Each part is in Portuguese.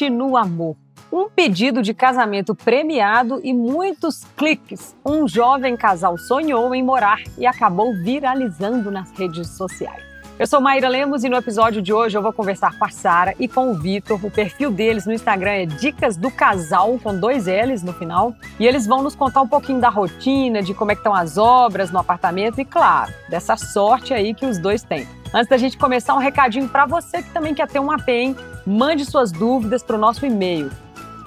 Sorte no amor. Um pedido de casamento premiado e muitos cliques. Um jovem casal sonhou em morar e acabou viralizando nas redes sociais. Eu sou Maíra Lemos e no episódio de hoje eu vou conversar com a Sara e com o Vitor. O perfil deles no Instagram é Dicas do Casal, com dois L's no final. E eles vão nos contar um pouquinho da rotina, de como é que estão as obras no apartamento e, claro, dessa sorte aí que os dois têm. Antes da gente começar, um recadinho para você que também quer ter um APM, mande suas dúvidas para o nosso e-mail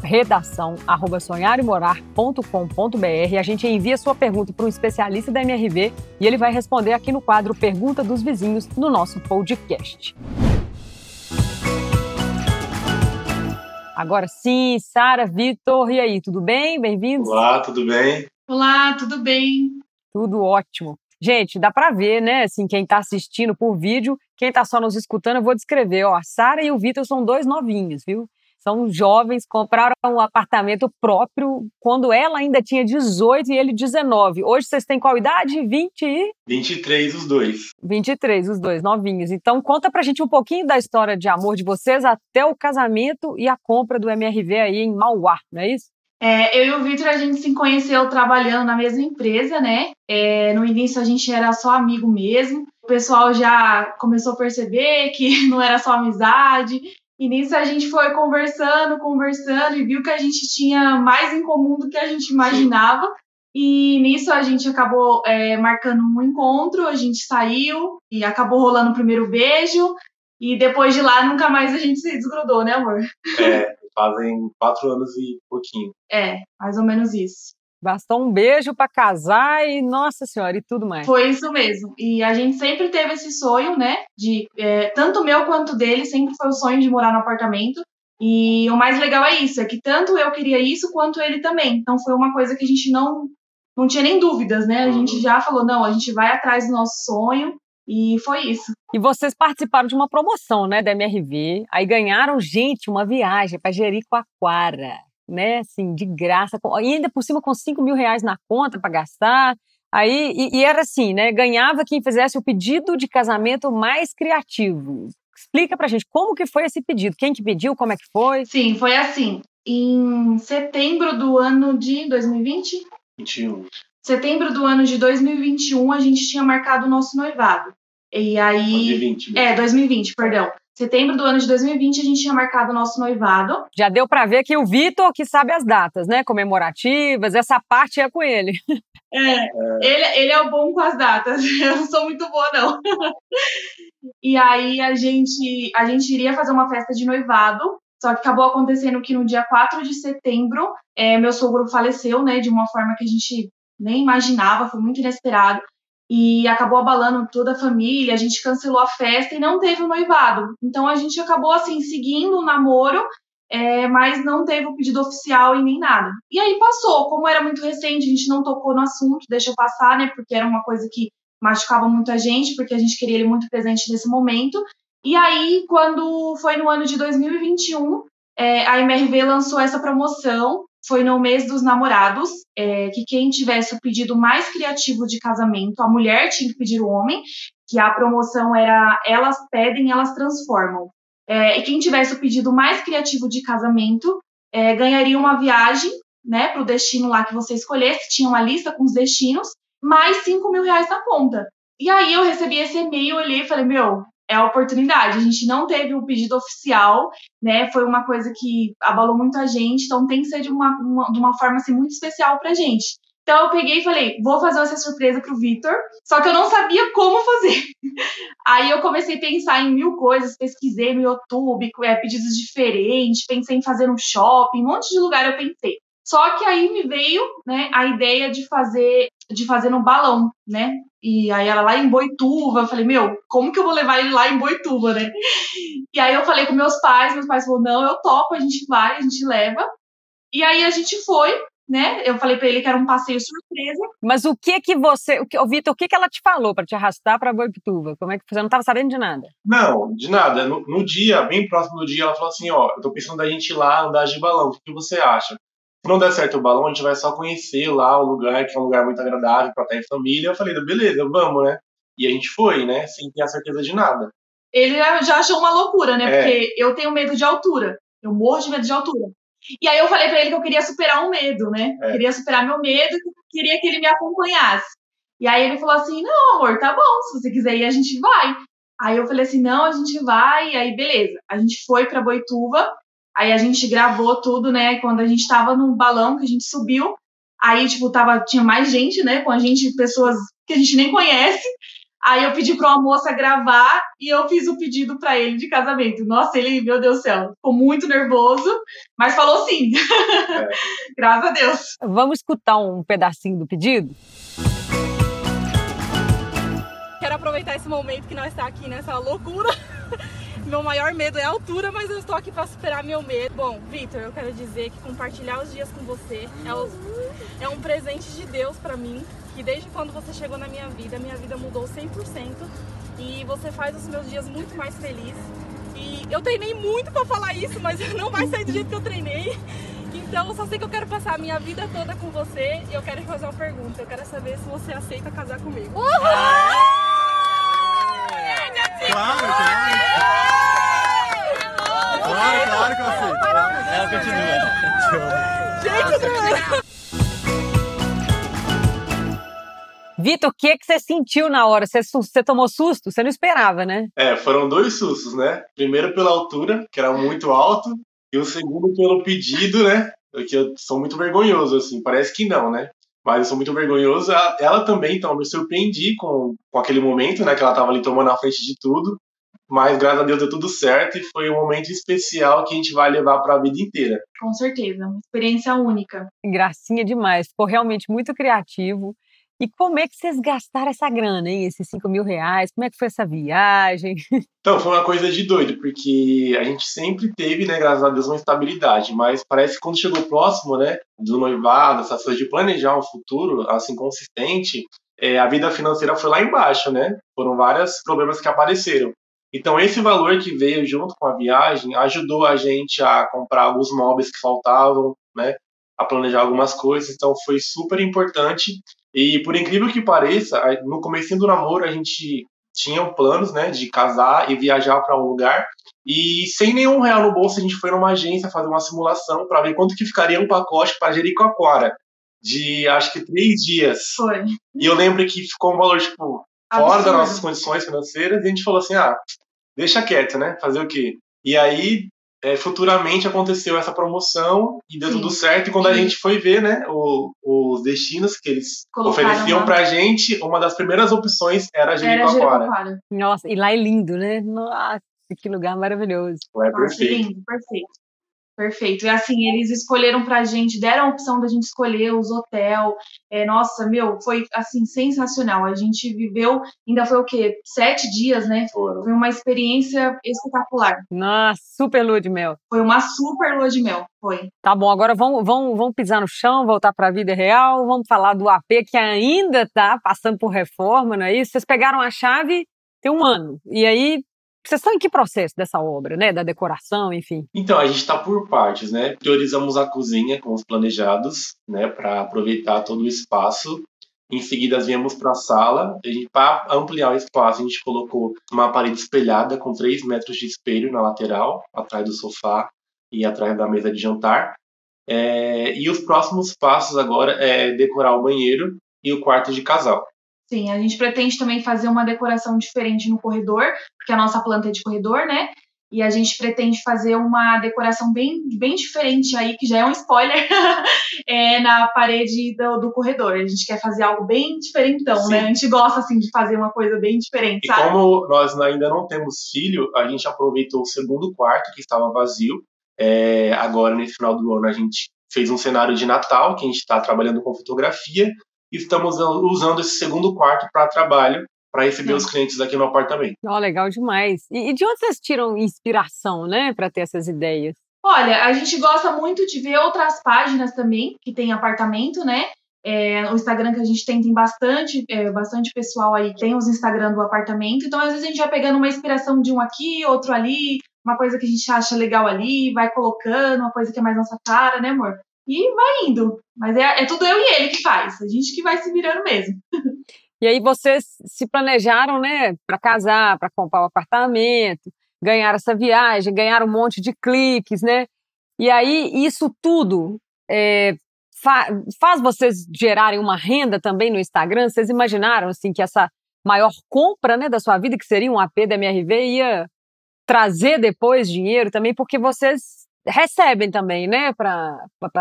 redação arroba sonharemorar.com.br. A gente envia sua pergunta para um especialista da MRV e ele vai responder aqui no quadro Pergunta dos Vizinhos no nosso podcast. Agora sim, Sara, Vitor, e aí, tudo bem? Bem-vindos? Olá, tudo bem? Olá, tudo bem? Tudo ótimo. Gente, dá para ver, né? Assim, quem está assistindo por vídeo, quem está só nos escutando, eu vou descrever. Ó, a Sara e o Vitor são dois novinhos, viu? São jovens, compraram um apartamento próprio quando ela ainda tinha 18 e ele 19. Hoje vocês têm qual idade? 20 e? 23 os dois. 23 os dois, novinhos. Então conta pra gente um pouquinho da história de amor de vocês até o casamento e a compra do MRV aí em Mauá, não é isso? É, eu e o Vitor, a gente se conheceu trabalhando na mesma empresa, né? É, no início a gente era só amigo mesmo. O pessoal já começou a perceber que não era só amizade. E nisso a gente foi conversando, conversando e viu que a gente tinha mais em comum do que a gente imaginava. E nisso a gente acabou é, marcando um encontro, a gente saiu e acabou rolando o primeiro beijo. E depois de lá nunca mais a gente se desgrudou, né, amor? É, fazem quatro anos e pouquinho. É, mais ou menos isso. Bastou um beijo para casar e, nossa senhora, e tudo mais. Foi isso mesmo. E a gente sempre teve esse sonho, né? De é, tanto meu quanto dele, sempre foi o sonho de morar no apartamento. E o mais legal é isso, é que tanto eu queria isso quanto ele também. Então foi uma coisa que a gente não não tinha nem dúvidas, né? A uhum. gente já falou, não, a gente vai atrás do nosso sonho. E foi isso. E vocês participaram de uma promoção, né, da MRV. Aí ganharam, gente, uma viagem para Jericoacoara né, assim, de graça, e ainda por cima com 5 mil reais na conta para gastar. Aí, e, e, era assim, né? Ganhava quem fizesse o pedido de casamento mais criativo. Explica pra gente como que foi esse pedido, quem que pediu, como é que foi? Sim, foi assim. Em setembro do ano de 2020? 21. Setembro do ano de 2021, a gente tinha marcado o nosso noivado. E aí. 2020. É, 2020, perdão setembro do ano de 2020 a gente tinha marcado o nosso noivado. Já deu para ver que o Vitor que sabe as datas, né? Comemorativas, essa parte é com ele. É, é. Ele, ele é o bom com as datas. Eu não sou muito boa, não. E aí a gente, a gente iria fazer uma festa de noivado. Só que acabou acontecendo que no dia 4 de setembro, é, meu sogro faleceu, né? De uma forma que a gente nem imaginava, foi muito inesperado e acabou abalando toda a família. A gente cancelou a festa e não teve o noivado. Então a gente acabou assim seguindo o namoro, é, mas não teve o pedido oficial e nem nada. E aí passou, como era muito recente, a gente não tocou no assunto, deixou passar, né? Porque era uma coisa que machucava muita gente, porque a gente queria ele muito presente nesse momento. E aí, quando foi no ano de 2021, é, a MRV lançou essa promoção foi no mês dos namorados, é, que quem tivesse o pedido mais criativo de casamento, a mulher tinha que pedir o homem, que a promoção era elas pedem, elas transformam. É, e quem tivesse o pedido mais criativo de casamento é, ganharia uma viagem né, para o destino lá que você escolhesse, tinha uma lista com os destinos, mais 5 mil reais na conta. E aí eu recebi esse e-mail ali e falei, meu, é a oportunidade. A gente não teve o pedido oficial, né? Foi uma coisa que abalou muito a gente, então tem que ser de uma, uma de uma forma assim, muito especial pra gente. Então eu peguei e falei, vou fazer essa surpresa pro Vitor, só que eu não sabia como fazer. Aí eu comecei a pensar em mil coisas, pesquisei no YouTube, é, pedidos diferentes, pensei em fazer no shopping, um monte de lugar eu pensei. Só que aí me veio, né, a ideia de fazer de fazer no balão, né? E aí ela lá em Boituva, eu falei, meu, como que eu vou levar ele lá em Boituva, né? E aí eu falei com meus pais, meus pais falaram, não, eu topo, a gente vai, a gente leva. E aí a gente foi, né? Eu falei para ele que era um passeio surpresa. Mas o que que você, o que, Vitor, o que que ela te falou para te arrastar para Boituva? Como é que você não estava sabendo de nada? Não, de nada. No, no, dia, bem próximo do dia, ela falou assim, ó, eu tô pensando da gente ir lá andar de balão. O que você acha? Se não der certo o balão, a gente vai só conhecer lá o lugar, que é um lugar muito agradável para estar em família. Eu falei, beleza, vamos, né? E a gente foi, né? Sem ter a certeza de nada. Ele já achou uma loucura, né? É. Porque eu tenho medo de altura. Eu morro de medo de altura. E aí eu falei para ele que eu queria superar um medo, né? É. Queria superar meu medo, queria que ele me acompanhasse. E aí ele falou assim: "Não, amor, tá bom, se você quiser ir a gente vai". Aí eu falei assim: "Não, a gente vai". E aí beleza. A gente foi para Boituva. Aí a gente gravou tudo, né? Quando a gente tava no balão que a gente subiu, aí tipo tava tinha mais gente, né, com a gente, pessoas que a gente nem conhece. Aí eu pedi para uma moça gravar e eu fiz o pedido para ele de casamento. Nossa, ele, meu Deus do céu, ficou muito nervoso, mas falou sim. É. Graças a Deus. Vamos escutar um pedacinho do pedido? Quero aproveitar esse momento que nós está aqui nessa loucura. Meu maior medo é a altura, mas eu estou aqui para superar meu medo. Bom, Vitor, eu quero dizer que compartilhar os dias com você é, é um presente de Deus para mim que desde quando você chegou na minha vida, minha vida mudou 100% e você faz os meus dias muito mais felizes. E eu treinei muito para falar isso, mas não vai sair do jeito que eu treinei. Então eu só sei que eu quero passar a minha vida toda com você e eu quero te fazer uma pergunta. Eu quero saber se você aceita casar comigo. Uhul! Claro, claro. Claro, claro que eu aceito. Ela Vitor, o que, que você sentiu na hora? Você, tomou susto? Você não esperava, né? É, foram dois sustos, né? Primeiro pela altura, que era muito alto, e o segundo pelo pedido, né? Porque eu sou muito vergonhoso, assim, parece que não, né? Mas eu sou muito vergonhoso. Ela, ela também, então, me surpreendi com, com aquele momento, né? Que ela tava ali tomando a frente de tudo. Mas graças a Deus deu tudo certo e foi um momento especial que a gente vai levar para a vida inteira. Com certeza, uma experiência única. Gracinha demais, ficou realmente muito criativo. E como é que vocês gastaram essa grana, hein? Esses 5 mil reais? Como é que foi essa viagem? Então, foi uma coisa de doido, porque a gente sempre teve, né, graças a Deus, uma estabilidade, mas parece que quando chegou próximo, né, do noivado, essas coisas de planejar um futuro, assim, consistente, é, a vida financeira foi lá embaixo, né? Foram vários problemas que apareceram. Então, esse valor que veio junto com a viagem ajudou a gente a comprar alguns móveis que faltavam, né? A planejar algumas coisas. Então, foi super importante e por incrível que pareça, no começo do namoro a gente tinha planos, né, de casar e viajar para um lugar. E sem nenhum real no bolso, a gente foi numa agência fazer uma simulação para ver quanto que ficaria um pacote para Jericoacoara. De acho que três dias. Foi. E eu lembro que ficou um valor, tipo, fora das nossas condições financeiras, e a gente falou assim: ah, deixa quieto, né? Fazer o quê? E aí é, futuramente aconteceu essa promoção e deu Sim. tudo certo. E quando a gente foi ver, né, o, os destinos que eles Colocaram ofereciam uma... pra gente, uma das primeiras opções era Jericoacoara. Nossa, e lá é lindo, né? Nossa, que lugar maravilhoso. É perfeito. Nossa, lindo, perfeito. Perfeito. E assim, eles escolheram pra gente, deram a opção da gente escolher os hotel. É, nossa, meu, foi assim, sensacional. A gente viveu, ainda foi o quê? Sete dias, né? Foram. Foi uma experiência espetacular. Nossa, super lua de mel. Foi uma super lua de mel, foi. Tá bom, agora vamos, vamos, vamos pisar no chão, voltar pra vida real, vamos falar do AP que ainda tá passando por reforma, não é isso? Vocês pegaram a chave tem um ano. E aí vocês estão em que processo dessa obra, né? Da decoração, enfim? Então, a gente está por partes, né? Priorizamos a cozinha com os planejados, né? Para aproveitar todo o espaço. Em seguida, viemos para a sala. Para ampliar o espaço, a gente colocou uma parede espelhada com 3 metros de espelho na lateral, atrás do sofá e atrás da mesa de jantar. É, e os próximos passos agora é decorar o banheiro e o quarto de casal. Sim, a gente pretende também fazer uma decoração diferente no corredor, porque a nossa planta é de corredor, né? E a gente pretende fazer uma decoração bem, bem diferente aí, que já é um spoiler, é, na parede do, do, corredor. A gente quer fazer algo bem diferentão, Sim. né? A gente gosta, assim, de fazer uma coisa bem diferente, e sabe? como nós ainda não temos filho, a gente aproveitou o segundo quarto, que estava vazio. É, agora, nesse final do ano, a gente fez um cenário de Natal, que a gente está trabalhando com fotografia, e estamos usando esse segundo quarto para trabalho, para receber os clientes aqui no apartamento. Oh, legal demais. E, e de onde vocês tiram inspiração, né, para ter essas ideias? Olha, a gente gosta muito de ver outras páginas também que tem apartamento, né? É, o Instagram que a gente tem tem bastante, é, bastante pessoal aí tem os Instagram do apartamento. Então, às vezes a gente vai pegando uma inspiração de um aqui, outro ali, uma coisa que a gente acha legal ali, vai colocando, uma coisa que é mais nossa cara, né, amor? E vai indo. Mas é, é tudo eu e ele que faz, a gente que vai se virando mesmo. E aí vocês se planejaram, né, para casar, para comprar o um apartamento, ganhar essa viagem, ganhar um monte de cliques, né? E aí, isso tudo é, fa faz vocês gerarem uma renda também no Instagram? Vocês imaginaram, assim, que essa maior compra né, da sua vida, que seria um AP da MRV, ia trazer depois dinheiro também, porque vocês recebem também, né, para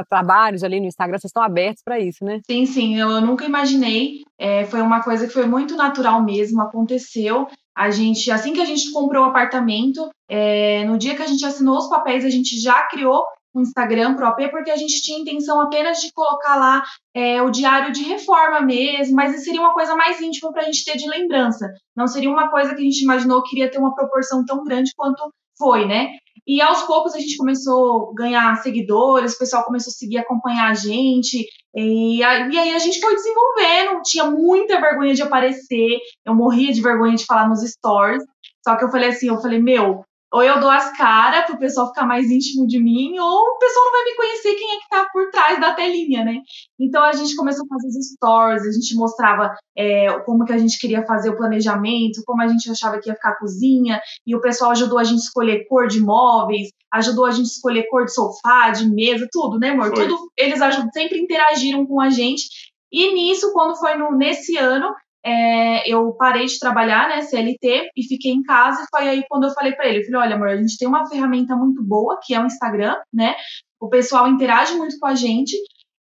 trabalhos ali no Instagram, vocês estão abertos para isso, né? Sim, sim, eu nunca imaginei, é, foi uma coisa que foi muito natural mesmo, aconteceu. A gente, assim que a gente comprou o apartamento, é, no dia que a gente assinou os papéis, a gente já criou um Instagram pro AP, porque a gente tinha intenção apenas de colocar lá é, o diário de reforma mesmo, mas seria uma coisa mais íntima para a gente ter de lembrança. Não seria uma coisa que a gente imaginou que iria ter uma proporção tão grande quanto foi, né? E aos poucos a gente começou a ganhar seguidores, o pessoal começou a seguir, acompanhar a gente, e, aí a gente foi desenvolvendo. Tinha muita vergonha de aparecer, eu morria de vergonha de falar nos stories. Só que eu falei assim, eu falei, meu, ou eu dou as caras para o pessoal ficar mais íntimo de mim, ou o pessoal não vai me conhecer quem é que está por trás da telinha, né? Então a gente começou a fazer os stories, a gente mostrava é, como que a gente queria fazer o planejamento, como a gente achava que ia ficar a cozinha, e o pessoal ajudou a gente a escolher cor de móveis, ajudou a gente a escolher cor de sofá, de mesa, tudo, né, amor? Foi. Tudo, eles ajudam, sempre interagiram com a gente. E nisso, quando foi no, nesse ano, é, eu parei de trabalhar, né, CLT, e fiquei em casa. E foi aí quando eu falei para ele, eu falei, olha, amor, a gente tem uma ferramenta muito boa, que é o Instagram, né? O pessoal interage muito com a gente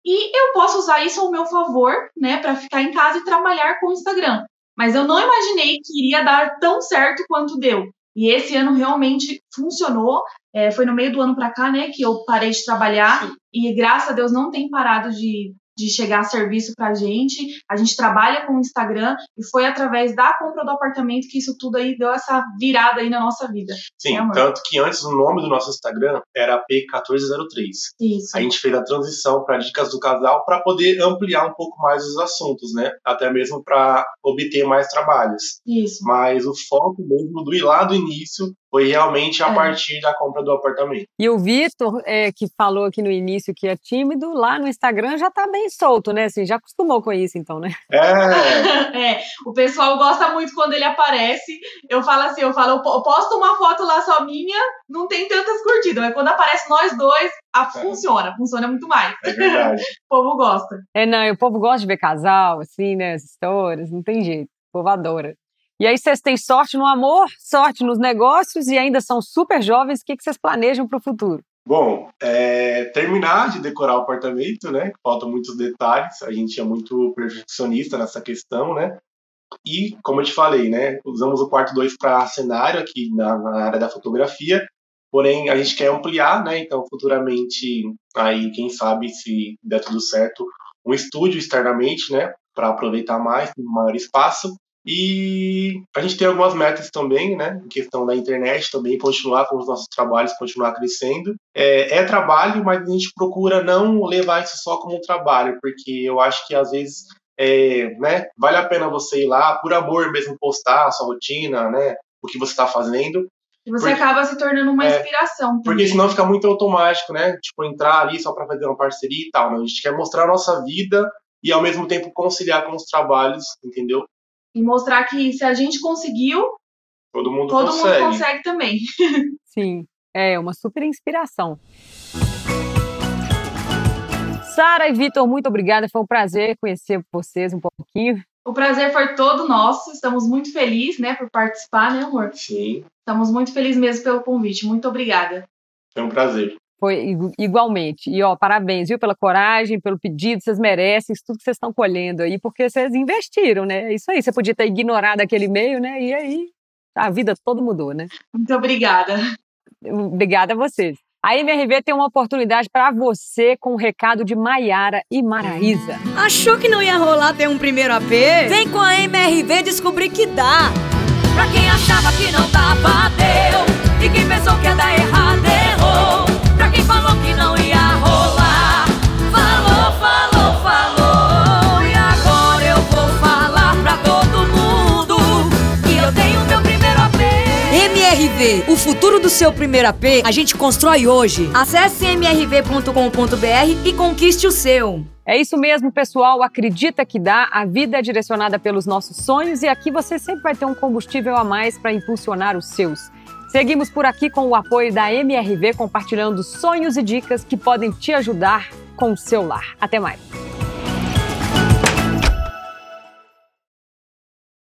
e eu posso usar isso ao meu favor, né, para ficar em casa e trabalhar com o Instagram. Mas eu não imaginei que iria dar tão certo quanto deu. E esse ano realmente funcionou. É, foi no meio do ano para cá, né, que eu parei de trabalhar Sim. e graças a Deus não tem parado de, de chegar serviço para a gente. A gente trabalha com o Instagram e foi através da compra do apartamento que isso tudo aí deu essa virada aí na nossa vida. Sim, é, tanto que antes o nome do nosso Instagram era P1403. Isso. A gente fez a transição para dicas do casal para poder ampliar um pouco mais os assuntos, né? Até mesmo para obter mais trabalhos. Isso. Mas o foco mesmo do ir lá do início foi realmente a é. partir da compra do apartamento. E o Vitor, é, que falou aqui no início que é tímido, lá no Instagram já tá bem solto, né? Assim, já acostumou com isso, então, né? É. é. O pessoal gosta muito quando ele aparece. Eu falo assim, eu falo, eu posto uma foto lá só minha, não tem tantas curtidas, mas quando aparece nós dois, a, é. funciona, funciona muito mais. É verdade. o povo gosta. É, não, o povo gosta de ver casal, assim, né? As histórias, não tem jeito. O povo adora. E aí vocês têm sorte no amor, sorte nos negócios e ainda são super jovens. O que, vocês planejam para o futuro? Bom, é, terminar de decorar o apartamento, né? Faltam muitos detalhes. A gente é muito perfeccionista nessa questão, né? E, como eu te falei, né? Usamos o quarto 2 para cenário aqui na, na, área da fotografia. Porém, a gente quer ampliar, né? Então, futuramente, aí, quem sabe, se der tudo certo, um estúdio externamente, né? Para aproveitar mais, um maior espaço. E a gente tem algumas metas também, né? Em questão da internet também, continuar com os nossos trabalhos, continuar crescendo. É, é, trabalho, mas a gente procura não levar isso só como um trabalho, porque eu acho que às vezes é, né, vale a pena você ir lá, por amor mesmo, postar a sua rotina, né? O que você está fazendo. E você porque, acaba se tornando uma é, inspiração. Também. Porque senão fica muito automático, né? Tipo, entrar ali só para fazer uma parceria e tal. Né? A gente quer mostrar a nossa vida e ao mesmo tempo conciliar com os trabalhos, entendeu? E mostrar que se a gente conseguiu, todo mundo todo consegue. Mundo consegue também. Sim, é uma super inspiração. Sara e Vitor, muito obrigada. Foi um prazer conhecer vocês um pouquinho. O prazer foi todo nosso. Estamos muito felizes, né, por participar, né, amor? Sim. Estamos muito felizes mesmo pelo convite. Muito obrigada. Foi um prazer. Foi igualmente. E ó, parabéns, viu, pela coragem, pelo pedido, vocês merecem isso tudo que vocês estão colhendo aí, porque vocês investiram, né? É isso aí, você podia ter ignorado aquele meio, né? E aí a vida toda mudou, né? Muito obrigada. Obrigada a vocês. A MRV tem uma oportunidade para você com o um recado de Maiara e Maraísa. Achou que não ia rolar ter um primeiro AP? Vem com a MRV descobrir que dá. Pra quem achava que não dava, deu. E quem pensou que ia dar errado, errou O futuro do seu primeiro AP, a gente constrói hoje. Acesse mrv.com.br e conquiste o seu. É isso mesmo, pessoal. Acredita que dá. A vida é direcionada pelos nossos sonhos e aqui você sempre vai ter um combustível a mais para impulsionar os seus. Seguimos por aqui com o apoio da MRV, compartilhando sonhos e dicas que podem te ajudar com o seu lar. Até mais!